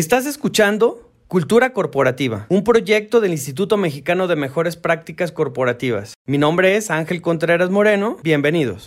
Estás escuchando Cultura Corporativa, un proyecto del Instituto Mexicano de Mejores Prácticas Corporativas. Mi nombre es Ángel Contreras Moreno. Bienvenidos.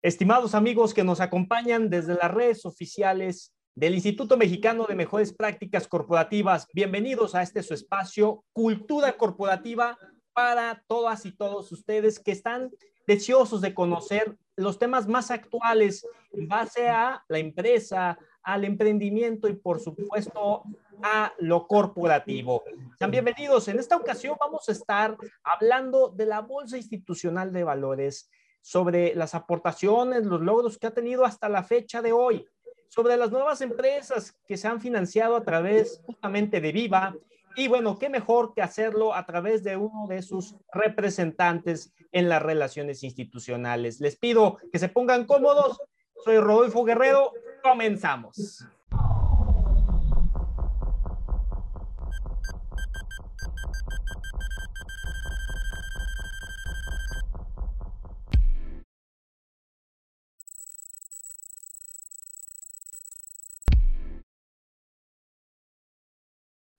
Estimados amigos que nos acompañan desde las redes oficiales del Instituto Mexicano de Mejores Prácticas Corporativas, bienvenidos a este su espacio Cultura Corporativa para todas y todos ustedes que están deseosos de conocer los temas más actuales en base a la empresa, al emprendimiento y por supuesto a lo corporativo. Sean bienvenidos. En esta ocasión vamos a estar hablando de la Bolsa Institucional de Valores, sobre las aportaciones, los logros que ha tenido hasta la fecha de hoy, sobre las nuevas empresas que se han financiado a través justamente de Viva. Y bueno, qué mejor que hacerlo a través de uno de sus representantes en las relaciones institucionales. Les pido que se pongan cómodos. Soy Rodolfo Guerrero. Comenzamos.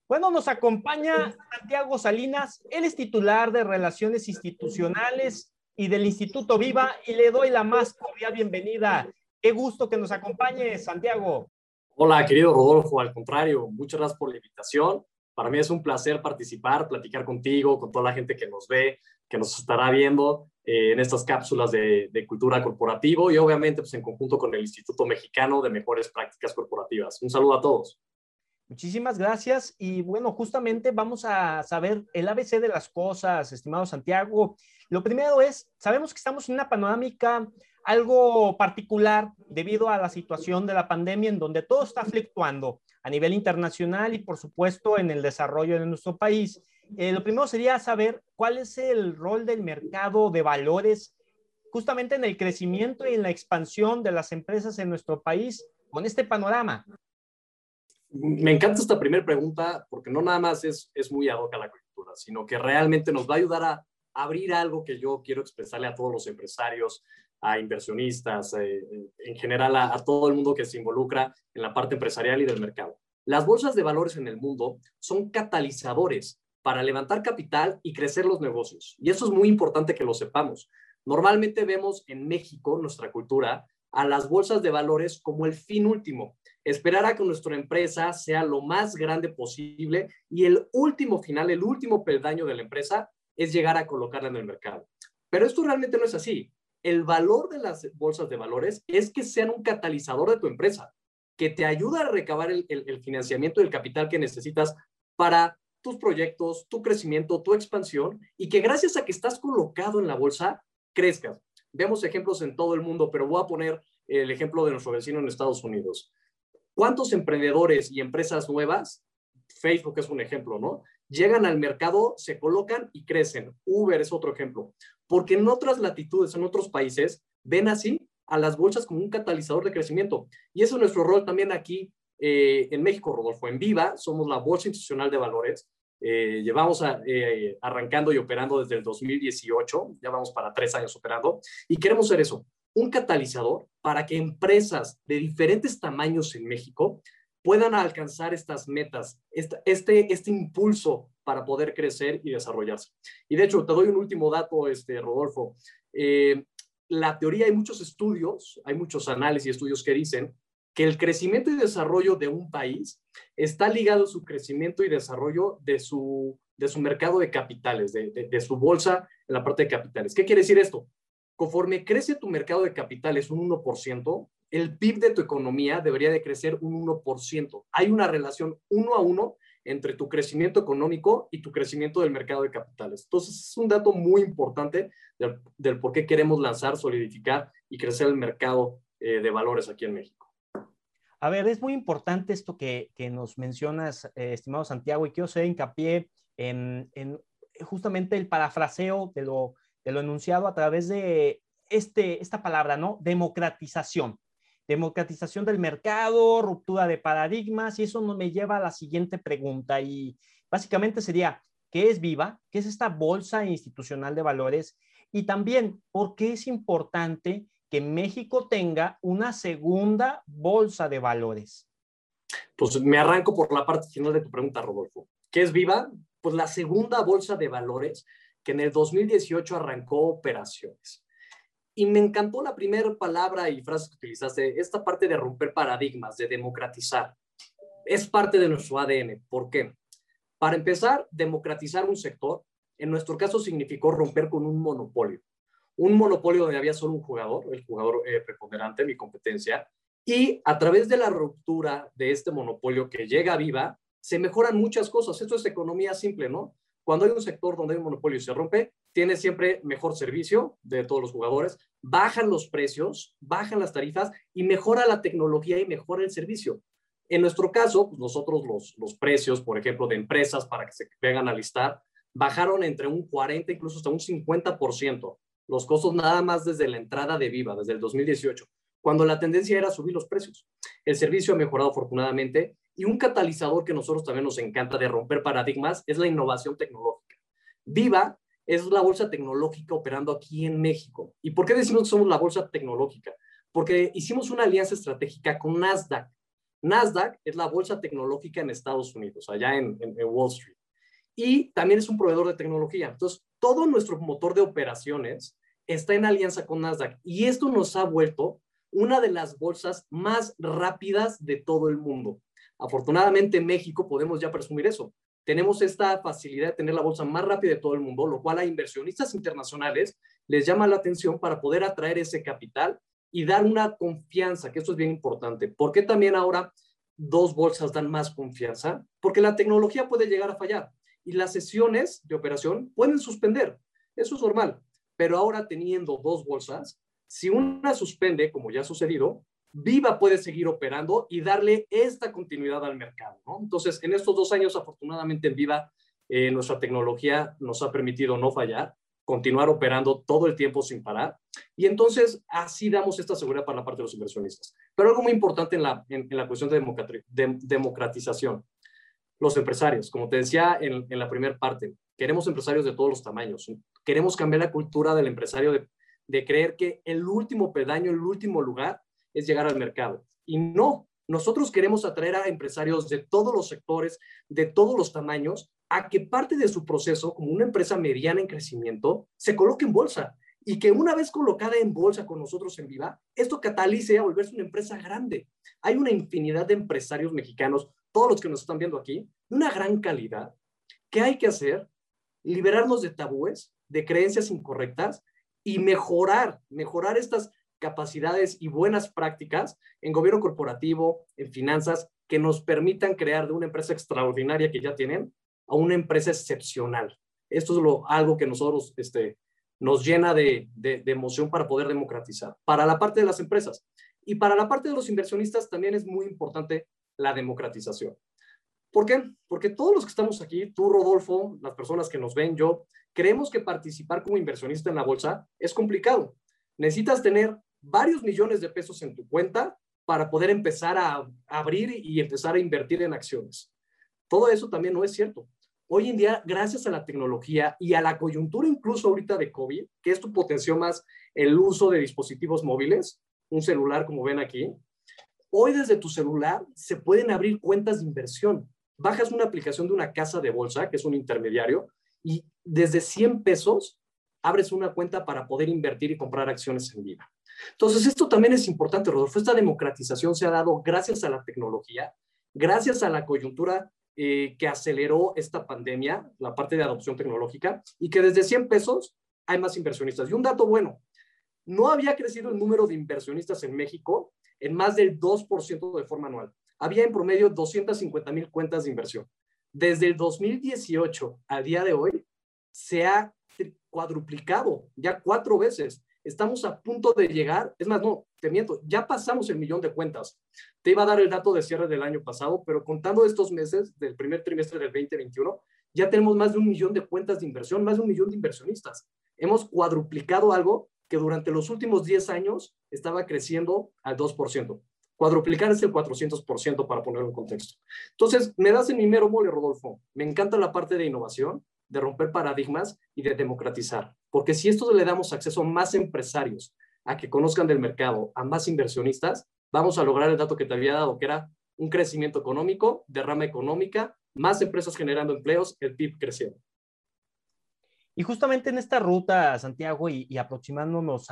Bueno, nos acompaña Santiago Salinas, él es titular de Relaciones Institucionales y del Instituto Viva y le doy la más cordial bienvenida. Qué gusto que nos acompañe, Santiago. Hola, querido Rodolfo, al contrario, muchas gracias por la invitación. Para mí es un placer participar, platicar contigo, con toda la gente que nos ve, que nos estará viendo eh, en estas cápsulas de, de, cultura corporativo y obviamente pues, en conjunto con el Instituto Mexicano de Mejores Prácticas Corporativas. Un saludo a todos. Muchísimas gracias. Y bueno, justamente vamos a saber el ABC de las cosas, estimado Santiago. Lo primero es, sabemos que estamos en una panorámica algo particular debido a la situación de la pandemia en donde todo está fluctuando a nivel internacional y por supuesto en el desarrollo de nuestro país. Eh, lo primero sería saber cuál es el rol del mercado de valores justamente en el crecimiento y en la expansión de las empresas en nuestro país con este panorama me encanta esta primera pregunta porque no nada más es, es muy ad hoc a la cultura, sino que realmente nos va a ayudar a abrir algo que yo quiero expresarle a todos los empresarios, a inversionistas, eh, en general a, a, todo el mundo que se involucra en la parte empresarial y del mercado. Las bolsas de valores en el mundo son catalizadores para levantar capital y crecer los negocios. Y eso es muy importante que lo sepamos. Normalmente vemos en México, nuestra cultura, a las bolsas de valores como el fin último esperar a que nuestra empresa sea lo más grande posible y el último final, el último peldaño de la empresa es llegar a colocarla en el mercado. Pero esto realmente no es así. El valor de las bolsas de valores es que sean un catalizador de tu empresa, que te ayuda a recabar el, financiamiento y el capital que necesitas para tus proyectos, tu crecimiento, tu expansión y que gracias a que estás colocado en la bolsa, crezcas. Vemos ejemplos en todo el mundo, pero voy a poner el ejemplo de nuestro vecino en Estados Unidos. ¿Cuántos emprendedores y empresas nuevas, Facebook es un ejemplo, ¿no? Llegan al mercado, se colocan y crecen. Uber es otro ejemplo. Porque en otras latitudes, en otros países, ven así a las bolsas como un catalizador de crecimiento. Y eso es nuestro rol también aquí eh, en México, Rodolfo. En Viva somos la Bolsa Institucional de Valores. Eh, llevamos eh, arrancando y operando desde el 2018, ya vamos para tres años operando, y queremos ser eso, un catalizador para que empresas de diferentes tamaños en México puedan alcanzar estas metas, este, este impulso para poder crecer y desarrollarse. Y de hecho, te doy un último dato, este, Rodolfo. Eh, la teoría, hay muchos estudios, hay muchos análisis y estudios que dicen que el crecimiento y desarrollo de un país está ligado a su crecimiento y desarrollo de su, de su mercado de capitales, de, de su bolsa en la parte de capitales. ¿Qué quiere decir esto? Conforme crece tu mercado de capitales un 1%, el PIB de tu economía debería de crecer un 1%. Hay una relación uno a uno entre tu crecimiento económico y tu crecimiento del mercado de capitales. Entonces, es un dato muy importante del, por qué queremos lanzar, solidificar y crecer el mercado eh, de valores aquí en México. A ver, es muy importante esto que, nos mencionas, eh, estimado Santiago, y quiero hacer hincapié en, en justamente el parafraseo de lo de lo enunciado a través de este, esta palabra, ¿no? Democratización. Democratización del mercado, ruptura de paradigmas, y eso me lleva a la siguiente pregunta, y básicamente sería, ¿qué es Viva? ¿Qué es esta bolsa institucional de valores? Y también, ¿por qué es importante que México tenga una segunda bolsa de valores? Pues me arranco por la parte final de tu pregunta, Rodolfo. ¿Qué es Viva? Pues la segunda bolsa de valores que en el 2018 arrancó operaciones. Y me encantó la primera palabra y frase que utilizaste, esta parte de romper paradigmas, de democratizar. Es parte de nuestro ADN. ¿Por qué? Para empezar, democratizar un sector, en nuestro caso significó romper con un monopolio. Un monopolio donde había solo un jugador, el jugador eh, preponderante, mi competencia, y a través de la ruptura de este monopolio que llega viva, se mejoran muchas cosas. Esto es economía simple, ¿no? Cuando hay un sector donde hay un monopolio y se rompe, tiene siempre mejor servicio de todos los jugadores, bajan los precios, bajan las tarifas y mejora la tecnología y mejora el servicio. En nuestro caso, pues, nosotros los, los precios, por ejemplo, de empresas para que se vengan a listar, bajaron entre un 40, incluso hasta un 50%. Los costos nada más desde la entrada de Viva, desde el 2018, cuando la tendencia era subir los precios. El servicio ha mejorado afortunadamente y un catalizador que nosotros también nos encanta de romper paradigmas es la innovación tecnológica. Viva es la bolsa tecnológica operando aquí en México. ¿Y por qué decimos que somos la bolsa tecnológica? Porque hicimos una alianza estratégica con Nasdaq. Nasdaq es la bolsa tecnológica en Estados Unidos, allá en, Wall Street. Y también es un proveedor de tecnología. Entonces, todo nuestro motor de operaciones está en alianza con Nasdaq. Y esto nos ha vuelto una de las bolsas más rápidas de todo el mundo. Afortunadamente en México podemos ya presumir eso tenemos esta facilidad de tener la bolsa más rápida de todo el mundo, lo cual a inversionistas internacionales les llama la atención para poder atraer ese capital y dar una confianza, que esto es bien importante. ¿Por qué también ahora dos bolsas dan más confianza? Porque la tecnología puede llegar a fallar y las sesiones de operación pueden suspender. Eso es normal. Pero ahora teniendo dos bolsas, si una suspende, como ya ha sucedido, Viva puede seguir operando y darle esta continuidad al mercado. Entonces, en estos dos años, afortunadamente en Viva, eh, nuestra tecnología nos ha permitido no fallar, continuar operando todo el tiempo sin parar. Y entonces, así damos esta seguridad para la parte de los inversionistas. Pero algo muy importante en la, en, la cuestión de, democratización. Los empresarios, como te decía en, en la primera parte, queremos empresarios de todos los tamaños. Queremos cambiar la cultura del empresario de, de creer que el último pedaño, el último lugar es llegar al mercado. Y no, nosotros queremos atraer a empresarios de todos los sectores, de todos los tamaños, a que parte de su proceso, como una empresa mediana en crecimiento, se coloque en bolsa y que una vez colocada en bolsa con nosotros en Viva, esto catalice a volverse una empresa grande. Hay una infinidad de empresarios mexicanos, todos los que nos están viendo aquí, de una gran calidad. ¿Qué hay que hacer? Liberarnos de tabúes, de creencias incorrectas y mejorar, mejorar estas capacidades y buenas prácticas en gobierno corporativo, en finanzas, que nos permitan crear de una empresa extraordinaria que ya tienen a una empresa excepcional. Esto es lo, algo que nosotros este, nos llena de, de, emoción para poder democratizar. Para la parte de las empresas y para la parte de los inversionistas también es muy importante la democratización. ¿Por qué? Porque todos los que estamos aquí, tú, Rodolfo, las personas que nos ven, yo, creemos que participar como inversionista en la bolsa es complicado. Necesitas tener varios millones de pesos en tu cuenta para poder empezar a abrir y empezar a invertir en acciones. Todo eso también no es cierto. Hoy en día, gracias a la tecnología y a la coyuntura incluso ahorita de COVID, que esto potenció más el uso de dispositivos móviles, un celular como ven aquí, hoy desde tu celular se pueden abrir cuentas de inversión. Bajas una aplicación de una casa de bolsa, que es un intermediario, y desde 100 pesos abres una cuenta para poder invertir y comprar acciones en vida. Entonces, esto también es importante, Rodolfo. Esta democratización se ha dado gracias a la tecnología, gracias a la coyuntura eh, que aceleró esta pandemia, la parte de adopción tecnológica, y que desde 100 pesos hay más inversionistas. Y un dato bueno, no había crecido el número de inversionistas en México en más del 2% de forma anual. Había en promedio 250 mil cuentas de inversión. Desde el 2018 al día de hoy, se ha cuadruplicado ya cuatro veces estamos a punto de llegar, es más, no, te miento, ya pasamos el millón de cuentas. Te iba a dar el dato de cierre del año pasado, pero contando estos meses del primer trimestre del 2021, ya tenemos más de un millón de cuentas de inversión, más de un millón de inversionistas. Hemos cuadruplicado algo que durante los últimos 10 años estaba creciendo al 2%. Cuadruplicar es el 400% para ponerlo en contexto. Entonces, me das en mi mero mole, Rodolfo. Me encanta la parte de innovación, de romper paradigmas y de democratizar. Porque si esto le damos acceso a más empresarios a que conozcan del mercado, a más inversionistas, vamos a lograr el dato que te había dado, que era un crecimiento económico, derrama económica, más empresas generando empleos, el PIB creciendo. Y justamente en esta ruta, Santiago, y, aproximándonos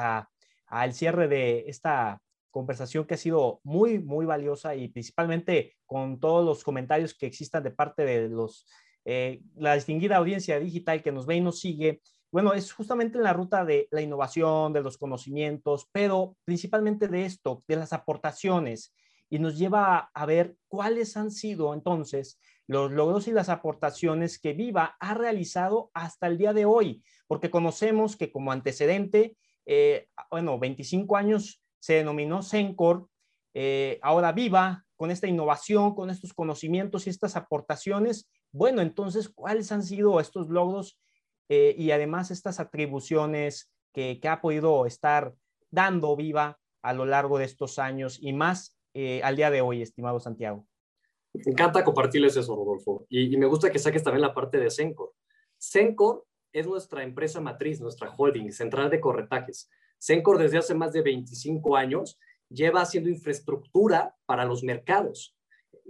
al cierre de esta conversación que ha sido muy, muy valiosa y principalmente con todos los comentarios que existan de parte de los, eh, la distinguida audiencia digital que nos ve y nos sigue. Bueno, es justamente en la ruta de la innovación, de los conocimientos, pero principalmente de esto, de las aportaciones, y nos lleva a ver cuáles han sido entonces los logros y las aportaciones que Viva ha realizado hasta el día de hoy, porque conocemos que como antecedente, eh, bueno, 25 años se denominó Sencor, eh, ahora Viva, con esta innovación, con estos conocimientos y estas aportaciones, bueno, entonces, ¿cuáles han sido estos logros eh, y además estas atribuciones que, ha podido estar dando Viva a lo largo de estos años y más al día de hoy, estimado Santiago? Me encanta compartirles eso, Rodolfo. Y, me gusta que saques también la parte de Sencor. Sencor es nuestra empresa matriz, nuestra holding, central de corretajes. Sencor desde hace más de 25 años lleva haciendo infraestructura para los mercados.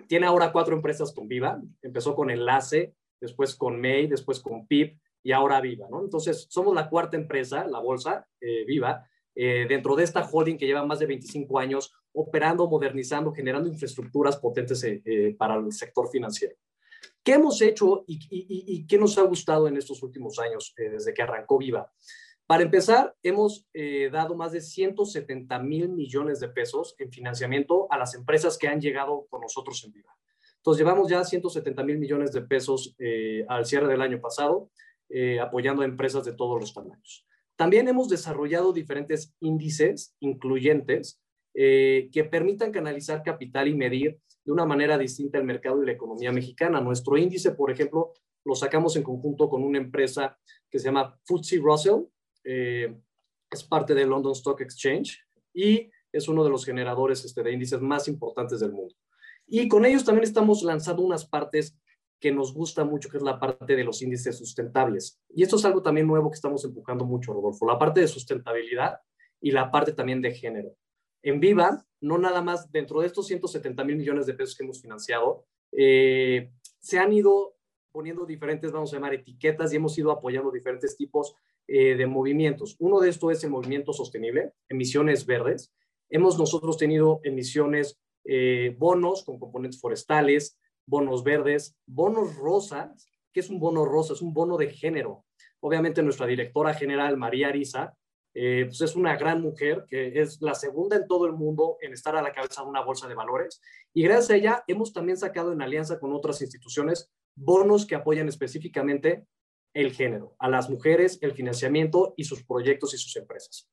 Tiene ahora cuatro empresas con Viva. Empezó con Enlace, después con May, después con PIP y ahora Viva, ¿no? Entonces, somos la cuarta empresa, la bolsa eh, Viva, eh, dentro de esta holding que lleva más de 25 años operando, modernizando, generando infraestructuras potentes eh, para el sector financiero. ¿Qué hemos hecho y, qué nos ha gustado en estos últimos años desde que arrancó Viva? Para empezar, hemos dado más de 170 mil millones de pesos en financiamiento a las empresas que han llegado con nosotros en Viva. Entonces, llevamos ya 170 mil millones de pesos al cierre del año pasado, apoyando a empresas de todos los tamaños. También hemos desarrollado diferentes índices incluyentes eh, que permitan canalizar capital y medir de una manera distinta el mercado y la economía mexicana. Nuestro índice, por ejemplo, lo sacamos en conjunto con una empresa que se llama FTSE Russell, eh, es parte del London Stock Exchange y es uno de los generadores este, de índices más importantes del mundo. Y con ellos también estamos lanzando unas partes que nos gusta mucho, que es la parte de los índices sustentables. Y esto es algo también nuevo que estamos empujando mucho, Rodolfo, la parte de sustentabilidad y la parte también de género. En Viva, no nada más dentro de estos 170 mil millones de pesos que hemos financiado, eh, se han ido poniendo diferentes, vamos a llamar, etiquetas y hemos ido apoyando diferentes tipos eh, de movimientos. Uno de estos es el movimiento sostenible, emisiones verdes. Hemos nosotros tenido emisiones, eh, bonos con componentes forestales, bonos verdes, bonos rosas. ¿Qué es un bono rosa? Es un bono de género. Obviamente nuestra directora general, María Arisa, eh, pues es una gran mujer que es la segunda en todo el mundo en estar a la cabeza de una bolsa de valores. Y gracias a ella hemos también sacado en alianza con otras instituciones bonos que apoyan específicamente el género, a las mujeres, el financiamiento y sus proyectos y sus empresas.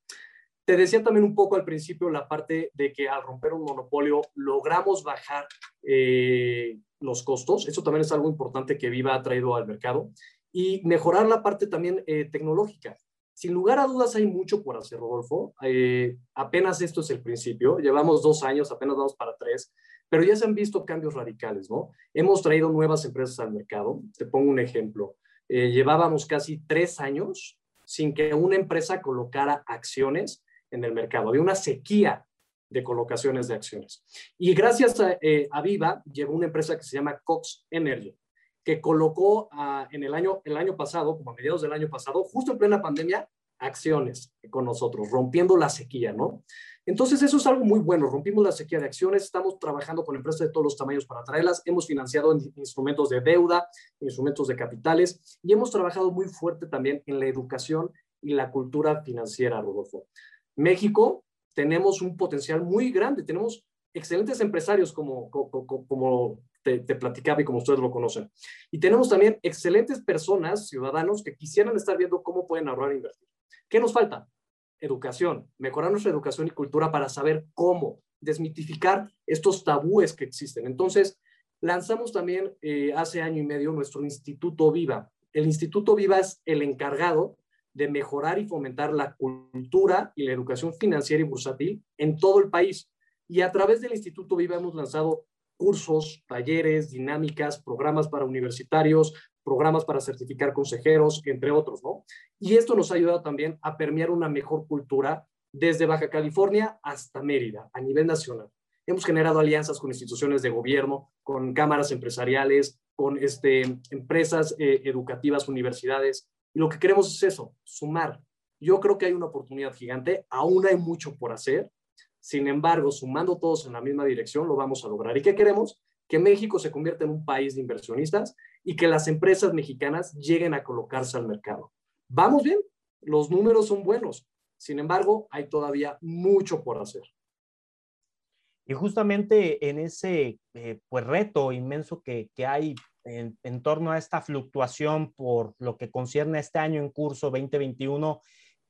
Te decía también un poco al principio la parte de que al romper un monopolio logramos bajar eh, los costos. Eso también es algo importante que Viva ha traído al mercado. Y mejorar la parte también eh, tecnológica. Sin lugar a dudas hay mucho por hacer, Rodolfo. Eh, apenas esto es el principio. Llevamos dos años, apenas vamos para tres, pero ya se han visto cambios radicales, ¿no? Hemos traído nuevas empresas al mercado. Te pongo un ejemplo. Llevábamos casi tres años sin que una empresa colocara acciones en el mercado. Había una sequía de colocaciones de acciones. Y gracias a, eh, Viva llegó una empresa que se llama Cox Energy, que colocó ah, en el año, el año pasado, como a mediados del año pasado, justo en plena pandemia, acciones con nosotros, rompiendo la sequía, ¿no? Entonces, eso es algo muy bueno. Rompimos la sequía de acciones, estamos trabajando con empresas de todos los tamaños para traerlas, hemos financiado instrumentos de deuda, instrumentos de capitales y hemos trabajado muy fuerte también en la educación y la cultura financiera, Rodolfo. México tenemos un potencial muy grande, tenemos excelentes empresarios como, como, te, platicaba y como ustedes lo conocen. Y tenemos también excelentes personas, ciudadanos, que quisieran estar viendo cómo pueden ahorrar e invertir. ¿Qué nos falta? Educación, mejorar nuestra educación y cultura para saber cómo desmitificar estos tabúes que existen. Entonces, lanzamos también eh, hace año y medio nuestro Instituto Viva. El Instituto Viva es el encargado de mejorar y fomentar la cultura y la educación financiera y bursátil en todo el país. Y a través del Instituto Viva hemos lanzado cursos, talleres, dinámicas, programas para universitarios, programas para certificar consejeros, entre otros, ¿no? Y esto nos ha ayudado también a permear una mejor cultura desde Baja California hasta Mérida, a nivel nacional. hemos generado alianzas con instituciones de gobierno, con cámaras empresariales, con este, empresas eh, educativas, universidades, y lo que queremos es eso, sumar. Yo creo que hay una oportunidad gigante, aún hay mucho por hacer, sin embargo, sumando todos en la misma dirección, lo vamos a lograr. ¿Y qué queremos? Que México se convierta en un país de inversionistas y que las empresas mexicanas lleguen a colocarse al mercado. Vamos bien, los números son buenos, sin embargo, hay todavía mucho por hacer. Y justamente en ese eh, pues, reto inmenso que, hay en, torno a esta fluctuación por lo que concierne a este año en curso 2021,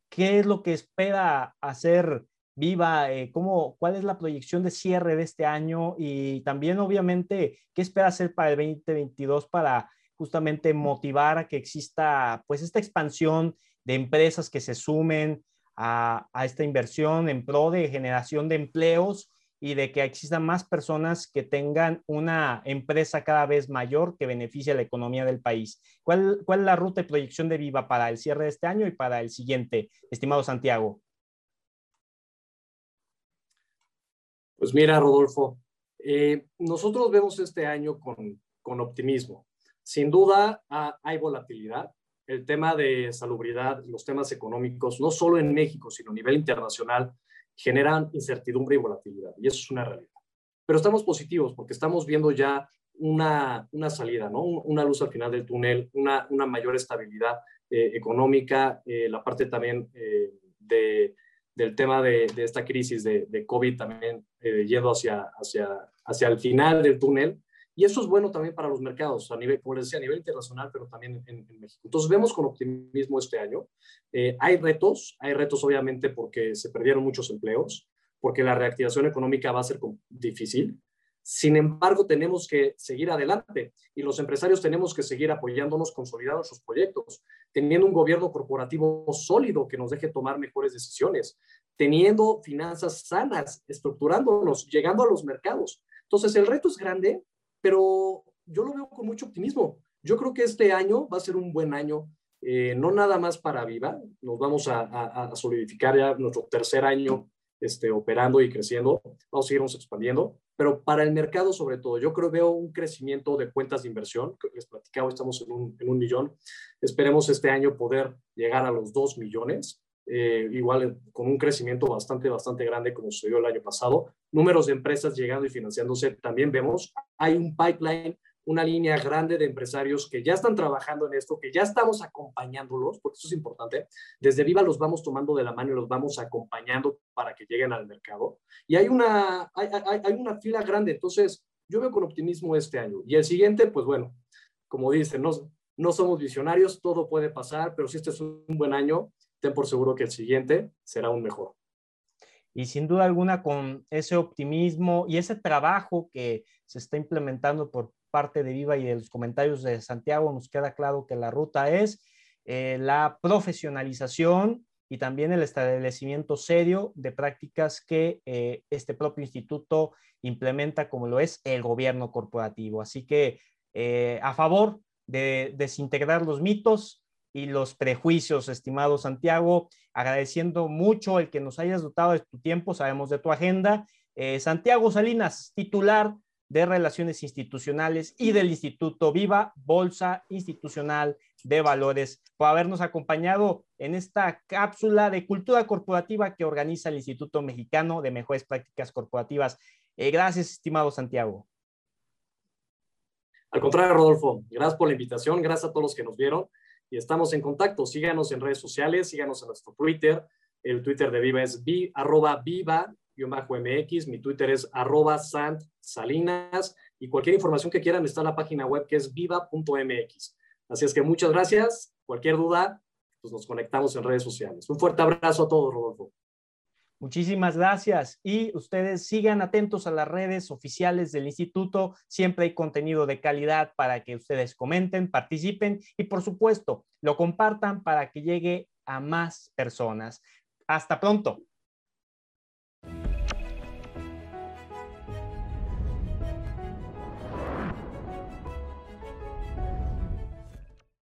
¿qué es lo que espera hacer Viva? Eh, ¿cómo, ¿Cuál es la proyección de cierre de este año? Y también, obviamente, ¿qué espera hacer para el 2022 para justamente motivar a que exista pues esta expansión de empresas que se sumen a, esta inversión en pro de generación de empleos? y de que existan más personas que tengan una empresa cada vez mayor que beneficie a la economía del país. ¿Cuál, ¿Cuál, es la ruta de proyección de Viva para el cierre de este año y para el siguiente, estimado Santiago? Pues mira, Rodolfo, eh, nosotros vemos este año con, con optimismo. Sin duda hay volatilidad. El tema de salubridad, los temas económicos, no solo en México, sino a nivel internacional, generan incertidumbre y volatilidad, y eso es una realidad. Pero estamos positivos porque estamos viendo ya una, una salida, ¿no? una luz al final del túnel, una, una mayor estabilidad eh, económica, eh, la parte también de, del tema de, esta crisis de, COVID también yendo hacia, hacia, hacia el final del túnel. Y eso es bueno también para los mercados, a nivel, como les decía, a nivel internacional, pero también en, México. Entonces vemos con optimismo este año. Eh, hay retos, hay retos obviamente porque se perdieron muchos empleos, porque la reactivación económica va a ser difícil. Sin embargo, tenemos que seguir adelante y los empresarios tenemos que seguir apoyándonos, consolidando nuestros proyectos, teniendo un gobierno corporativo sólido que nos deje tomar mejores decisiones, teniendo finanzas sanas, estructurándonos, llegando a los mercados. Entonces, el reto es grande, pero yo lo veo con mucho optimismo. Yo creo que este año va a ser un buen año, eh, no nada más para Viva, nos vamos a, solidificar ya nuestro tercer año este, operando y creciendo, vamos a seguirnos expandiendo, pero para el mercado sobre todo, yo creo veo un crecimiento de cuentas de inversión, que les platicaba, estamos en un, en un millón, esperemos este año poder llegar a los dos millones, eh, igual con un crecimiento bastante, bastante grande como sucedió el año pasado. Números de empresas llegando y financiándose, también vemos, hay un pipeline, una línea grande de empresarios que ya están trabajando en esto, que ya estamos acompañándolos, porque eso es importante. Desde Viva los vamos tomando de la mano y los vamos acompañando para que lleguen al mercado. Y hay una, hay, hay, hay una fila grande, entonces yo veo con optimismo este año. Y el siguiente, pues bueno, como dicen, no, no somos visionarios, todo puede pasar, pero si este es un buen año, ten por seguro que el siguiente será un mejor. Y sin duda alguna, con ese optimismo y ese trabajo que se está implementando por parte de Viva y de los comentarios de Santiago, nos queda claro que la ruta es eh, la profesionalización y también el establecimiento serio de prácticas que eh, este propio instituto implementa, como lo es el gobierno corporativo. Así que eh, a favor de desintegrar los mitos, y los prejuicios, estimado Santiago, agradeciendo mucho el que nos hayas dotado de tu tiempo, sabemos de tu agenda. Santiago Salinas, titular de Relaciones Institucionales y del Instituto Viva, Bolsa Institucional de Valores, por habernos acompañado en esta cápsula de cultura corporativa que organiza el Instituto Mexicano de Mejores Prácticas Corporativas. Eh, gracias, estimado Santiago. Al contrario, Rodolfo, gracias por la invitación, gracias a todos los que nos vieron y estamos en contacto. Síganos en redes sociales, síganos en nuestro Twitter. El Twitter de Viva es vi, arroba viva, MX. Mi Twitter es arroba sant salinas. Y cualquier información que quieran está en la página web que es viva.mx. Así es que muchas gracias. Cualquier duda, pues nos conectamos en redes sociales. Un fuerte abrazo a todos, Rodolfo. Muchísimas gracias y ustedes sigan atentos a las redes oficiales del instituto. Siempre hay contenido de calidad para que ustedes comenten, participen y por supuesto lo compartan para que llegue a más personas. Hasta pronto.